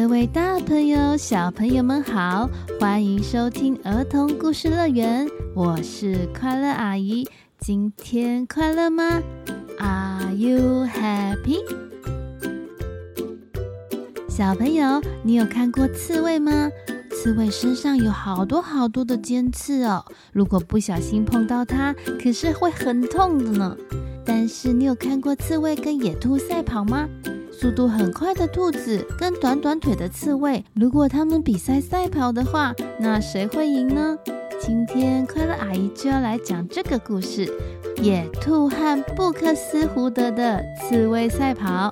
各位大朋友、小朋友们好，欢迎收听儿童故事乐园，我是快乐阿姨。今天快乐吗？Are you happy？小朋友，你有看过刺猬吗？刺猬身上有好多好多的尖刺哦，如果不小心碰到它，可是会很痛的呢。但是你有看过刺猬跟野兔赛跑吗？速度很快的兔子跟短短腿的刺猬，如果他们比赛赛跑的话，那谁会赢呢？今天快乐阿姨就要来讲这个故事：野兔和布克斯胡德的刺猬赛跑。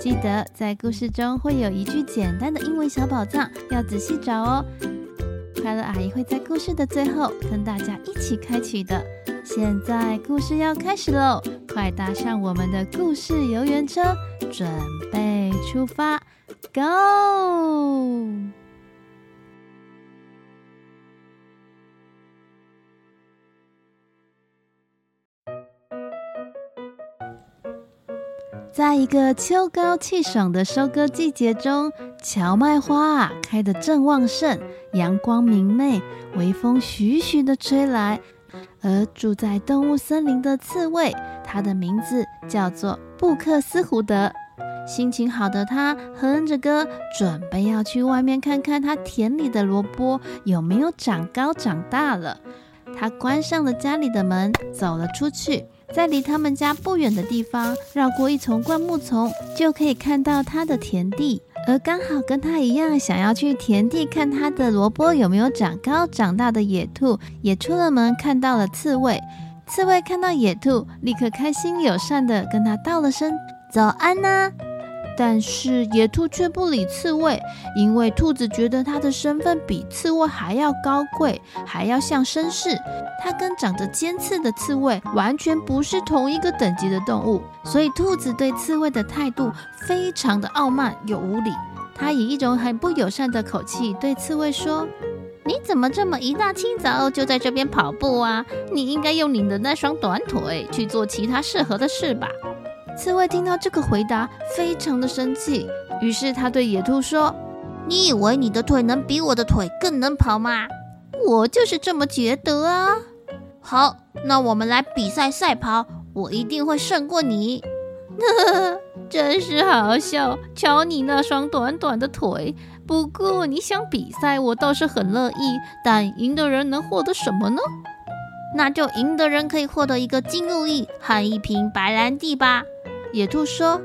记得在故事中会有一句简单的英文小宝藏，要仔细找哦。快乐阿姨会在故事的最后跟大家一起开启的。现在故事要开始喽，快搭上我们的故事游园车，准备出发，Go！在一个秋高气爽的收割季节中，荞麦花啊开得正旺盛，阳光明媚，微风徐徐的吹来。而住在动物森林的刺猬，它的名字叫做布克斯胡德。心情好的他哼着歌，准备要去外面看看他田里的萝卜有没有长高长大了。他关上了家里的门，走了出去，在离他们家不远的地方，绕过一丛灌木丛，就可以看到他的田地。而刚好跟他一样想要去田地看他的萝卜有没有长高长大的野兔，也出了门看到了刺猬。刺猬看到野兔，立刻开心友善的跟他道了声早安呐、但是野兔却不理刺猬，因为兔子觉得它的身份比刺猬还要高贵，还要像绅士。它跟长着尖刺的刺猬完全不是同一个等级的动物，所以兔子对刺猬的态度非常的傲慢又无礼。它以一种很不友善的口气对刺猬说：“你怎么这么一大清早就在这边跑步啊？你应该用你的那双短腿去做其他适合的事吧。”刺猬听到这个回答，非常的生气，于是他对野兔说：“你以为你的腿能比我的腿更能跑吗？我就是这么觉得啊。好，那我们来比赛赛跑，我一定会胜过你。呵呵，真是好笑，瞧你那双短短的腿。不过你想比赛，我倒是很乐意，但赢的人能获得什么呢？那就赢的人可以获得一个金路易和一瓶白兰地吧。”野兔说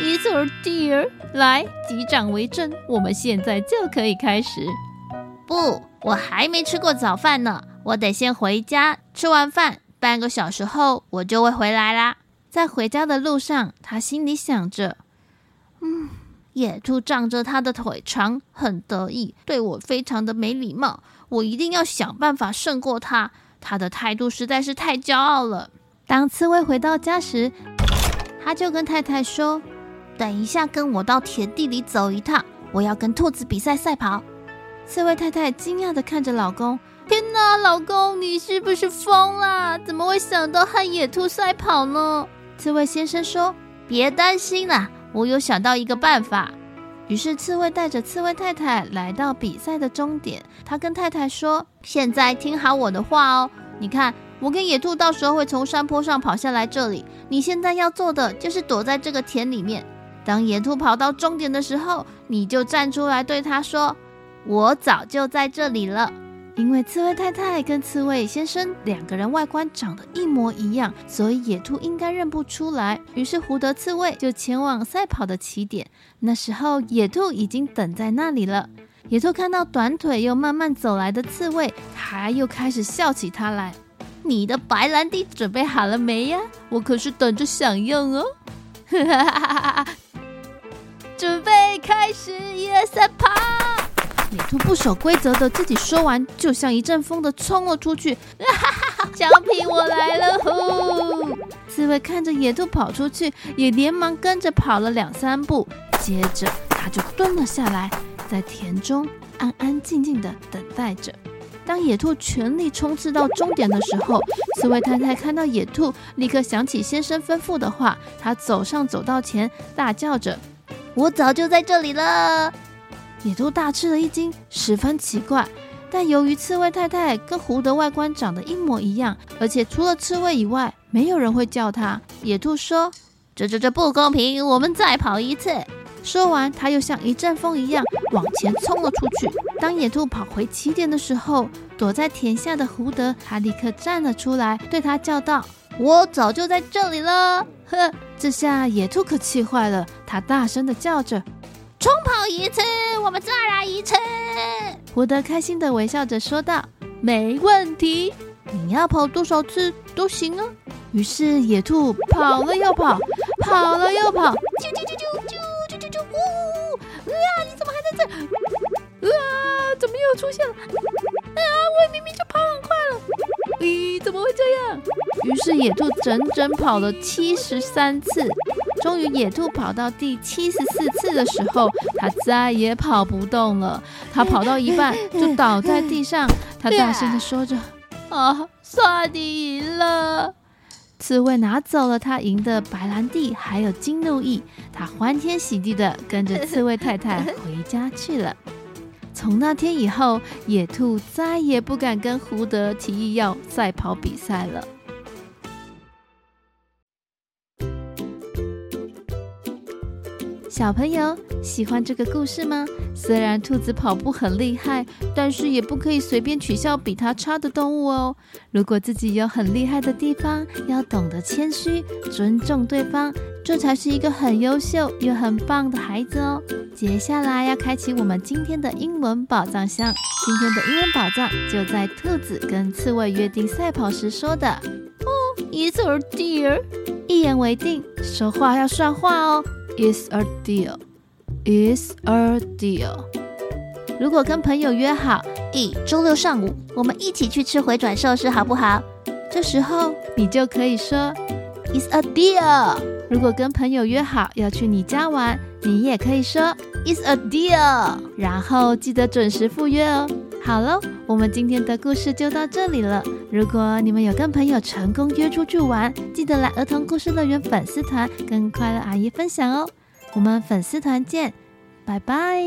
：“It's a dear，来，击掌为证，我们现在就可以开始。”不，我还没吃过早饭呢，我得先回家。吃完饭，半个小时后我就会回来啦。在回家的路上，他心里想着：“嗯，野兔仗着他的腿长，很得意，对我非常的没礼貌。我一定要想办法胜过他。他的态度实在是太骄傲了。”当刺猬回到家时，他就跟太太说：“等一下，跟我到田地里走一趟，我要跟兔子比赛赛跑。”刺猬太太惊讶的看着老公：“天哪，老公，你是不是疯了？怎么会想到和野兔赛跑呢？”刺猬先生说：“别担心啦，我有想到一个办法。”于是刺猬带着刺猬太太来到比赛的终点。他跟太太说：“现在听好我的话哦，你看。”我跟野兔到时候会从山坡上跑下来这里。你现在要做的就是躲在这个田里面。当野兔跑到终点的时候，你就站出来对他说：“我早就在这里了。”因为刺猬太太跟刺猬先生两个人外观长得一模一样，所以野兔应该认不出来。于是胡德刺猬就前往赛跑的起点。那时候野兔已经等在那里了。野兔看到短腿又慢慢走来的刺猬，他又开始笑起他来。你的白兰地准备好了没呀？我可是等着享用哦！哈哈哈哈哈！准备开始一二三跑。野兔不守规则的自己说完，就像一阵风的冲了出去。哈哈哈！小品我来了！呼！刺猬看着野兔跑出去，也连忙跟着跑了两三步，接着他就蹲了下来，在田中安安静静的等待着。当野兔全力冲刺到终点的时候，刺猬太太看到野兔，立刻想起先生吩咐的话，她走上走道前，大叫着：“我早就在这里了。野兔大吃了一惊，十分奇怪。但由于刺猬太太跟狐的外观长得一模一样，而且除了刺猬以外，没有人会叫它。野兔说：“这这这不公平，我们再跑一次。”说完，他又像一阵风一样往前冲了出去。当野兔跑回起点的时候，躲在田下的胡德还立刻站了出来，对它叫道，我早就在这里了。呵，这下野兔可气坏了，它大声的叫着，重跑一次，我们再来一次。胡德开心的微笑着说道，没问题，你要跑多少次都行啊。于是野兔跑了又跑，跑了又跑，啾啾啾啾啾。出现了？啊，我明明就跑很快了。咦，怎么会这样？于是野兔整整跑了七十三次。终于，野兔跑到第七十四次的时候，它再也跑不动了。它跑到一半就倒在地上，它大声地说着：“啊，算你赢了！”刺猬拿走了他赢的白兰地，还有金路易。他欢天喜地的跟着刺猬太太回家去了。从那天以后，野兔再也不敢跟胡德提议要赛跑比赛了。小朋友喜欢这个故事吗？虽然兔子跑步很厉害，但是也不可以随便取笑比它差的动物哦。如果自己有很厉害的地方，要懂得谦虚，尊重对方，这才是一个很优秀又很棒的孩子哦。接下来要开启我们今天的英文宝藏箱。今天的英文宝藏就在兔子跟刺猬约定赛跑时说的。哦，It's a deal，一言为定，说话要算话哦。It's a deal. It's a deal. 如果跟朋友约好，咦，周六上午我们一起去吃回转寿司好不好？这时候你就可以说 It's a deal。如果跟朋友约好要去你家玩，你也可以说 It's a deal。然后记得准时赴约哦。好喽，我们今天的故事就到这里了。如果你们有跟朋友成功约出去玩，记得来儿童故事乐园粉丝团跟快乐阿姨分享哦。我们粉丝团见，拜拜。